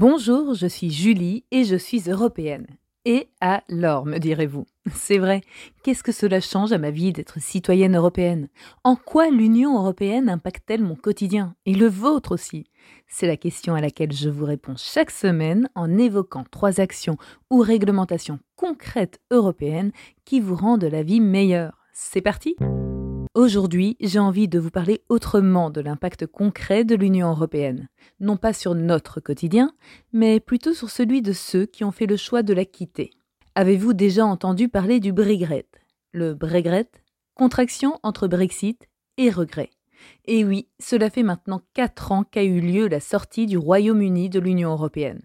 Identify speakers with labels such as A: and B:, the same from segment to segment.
A: Bonjour, je suis Julie et je suis européenne. Et alors, me direz-vous. C'est vrai, qu'est-ce que cela change à ma vie d'être citoyenne européenne? En quoi l'Union européenne impacte-t-elle mon quotidien Et le vôtre aussi? C'est la question à laquelle je vous réponds chaque semaine en évoquant trois actions ou réglementations concrètes européennes qui vous rendent la vie meilleure. C'est parti Aujourd'hui, j'ai envie de vous parler autrement de l'impact concret de l'Union européenne, non pas sur notre quotidien, mais plutôt sur celui de ceux qui ont fait le choix de la quitter. Avez-vous déjà entendu parler du Brexit? Le Brexit, contraction entre Brexit et regret. Et oui, cela fait maintenant 4 ans qu'a eu lieu la sortie du Royaume-Uni de l'Union européenne.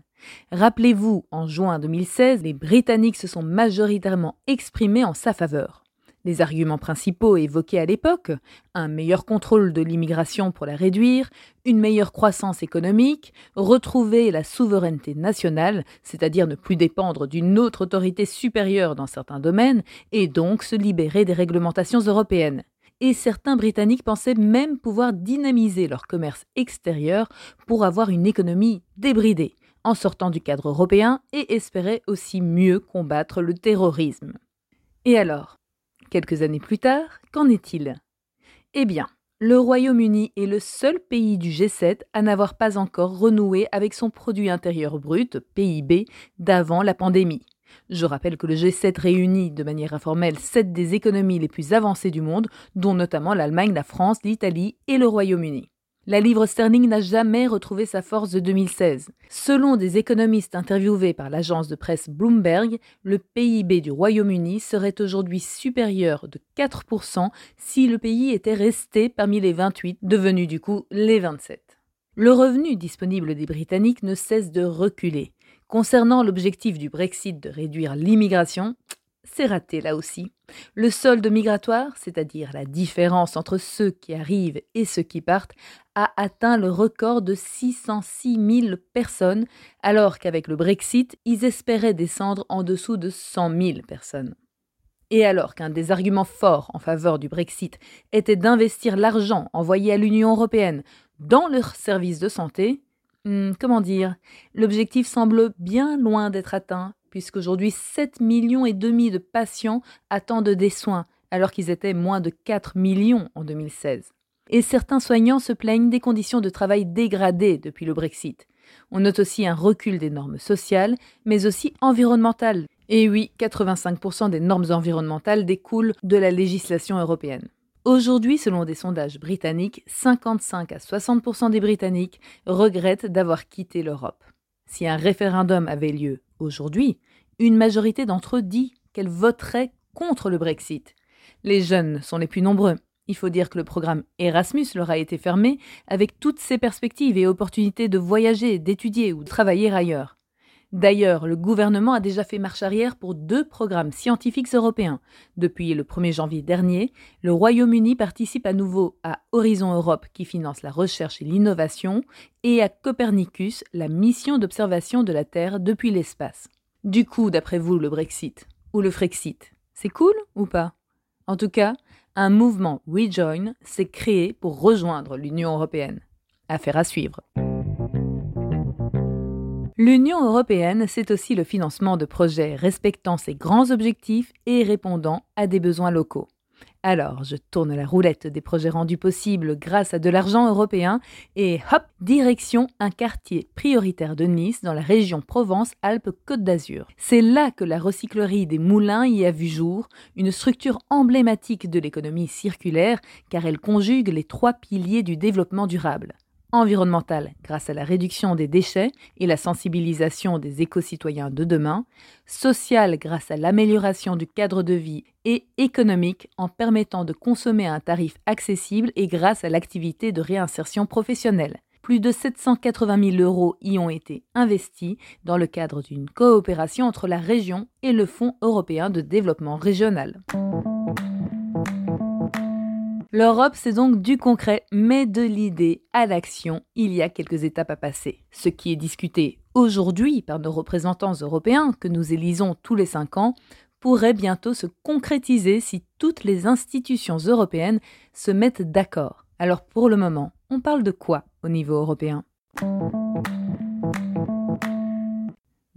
A: Rappelez-vous, en juin 2016, les Britanniques se sont majoritairement exprimés en sa faveur. Les arguments principaux évoqués à l'époque, un meilleur contrôle de l'immigration pour la réduire, une meilleure croissance économique, retrouver la souveraineté nationale, c'est-à-dire ne plus dépendre d'une autre autorité supérieure dans certains domaines, et donc se libérer des réglementations européennes. Et certains Britanniques pensaient même pouvoir dynamiser leur commerce extérieur pour avoir une économie débridée, en sortant du cadre européen, et espéraient aussi mieux combattre le terrorisme. Et alors? Quelques années plus tard, qu'en est-il? Eh bien, le Royaume-Uni est le seul pays du G7 à n'avoir pas encore renoué avec son produit intérieur brut, PIB, d'avant la pandémie. Je rappelle que le G7 réunit de manière informelle sept des économies les plus avancées du monde, dont notamment l'Allemagne, la France, l'Italie et le Royaume-Uni. La livre sterling n'a jamais retrouvé sa force de 2016. Selon des économistes interviewés par l'agence de presse Bloomberg, le PIB du Royaume-Uni serait aujourd'hui supérieur de 4% si le pays était resté parmi les 28, devenus du coup les 27. Le revenu disponible des Britanniques ne cesse de reculer. Concernant l'objectif du Brexit de réduire l'immigration, c'est raté là aussi. Le solde migratoire, c'est-à-dire la différence entre ceux qui arrivent et ceux qui partent, a atteint le record de 606 000 personnes, alors qu'avec le Brexit, ils espéraient descendre en dessous de 100 000 personnes. Et alors qu'un des arguments forts en faveur du Brexit était d'investir l'argent envoyé à l'Union européenne dans leurs services de santé, hmm, comment dire, l'objectif semble bien loin d'être atteint puisqu'aujourd'hui 7 millions de patients attendent des soins, alors qu'ils étaient moins de 4 millions en 2016. Et certains soignants se plaignent des conditions de travail dégradées depuis le Brexit. On note aussi un recul des normes sociales, mais aussi environnementales. Et oui, 85% des normes environnementales découlent de la législation européenne. Aujourd'hui, selon des sondages britanniques, 55 à 60% des Britanniques regrettent d'avoir quitté l'Europe. Si un référendum avait lieu aujourd'hui, une majorité d'entre eux dit qu'elle voterait contre le Brexit. Les jeunes sont les plus nombreux. Il faut dire que le programme Erasmus leur a été fermé avec toutes ses perspectives et opportunités de voyager, d'étudier ou de travailler ailleurs. D'ailleurs, le gouvernement a déjà fait marche arrière pour deux programmes scientifiques européens. Depuis le 1er janvier dernier, le Royaume-Uni participe à nouveau à Horizon Europe qui finance la recherche et l'innovation et à Copernicus, la mission d'observation de la Terre depuis l'espace. Du coup, d'après vous, le Brexit ou le Frexit, c'est cool ou pas? En tout cas, un mouvement Rejoin s'est créé pour rejoindre l'Union européenne. Affaire à suivre. L'Union européenne, c'est aussi le financement de projets respectant ses grands objectifs et répondant à des besoins locaux. Alors, je tourne la roulette des projets rendus possibles grâce à de l'argent européen et hop, direction un quartier prioritaire de Nice dans la région Provence-Alpes-Côte d'Azur. C'est là que la recyclerie des moulins y a vu jour, une structure emblématique de l'économie circulaire car elle conjugue les trois piliers du développement durable environnementale grâce à la réduction des déchets et la sensibilisation des éco-citoyens de demain, sociale grâce à l'amélioration du cadre de vie et économique en permettant de consommer à un tarif accessible et grâce à l'activité de réinsertion professionnelle. Plus de 780 000 euros y ont été investis dans le cadre d'une coopération entre la région et le Fonds européen de développement régional. L'Europe, c'est donc du concret, mais de l'idée à l'action, il y a quelques étapes à passer. Ce qui est discuté aujourd'hui par nos représentants européens, que nous élisons tous les cinq ans, pourrait bientôt se concrétiser si toutes les institutions européennes se mettent d'accord. Alors pour le moment, on parle de quoi au niveau européen?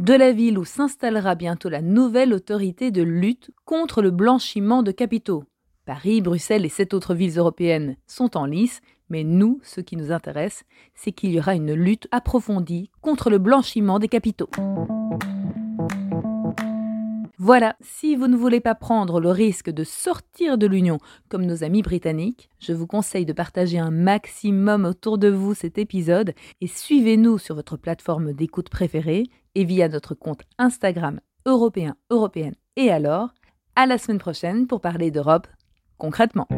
A: De la ville où s'installera bientôt la nouvelle autorité de lutte contre le blanchiment de capitaux. Paris, Bruxelles et sept autres villes européennes sont en lice, mais nous, ce qui nous intéresse, c'est qu'il y aura une lutte approfondie contre le blanchiment des capitaux. Voilà, si vous ne voulez pas prendre le risque de sortir de l'Union comme nos amis britanniques, je vous conseille de partager un maximum autour de vous cet épisode et suivez-nous sur votre plateforme d'écoute préférée et via notre compte Instagram européen européenne et alors à la semaine prochaine pour parler d'Europe concrètement.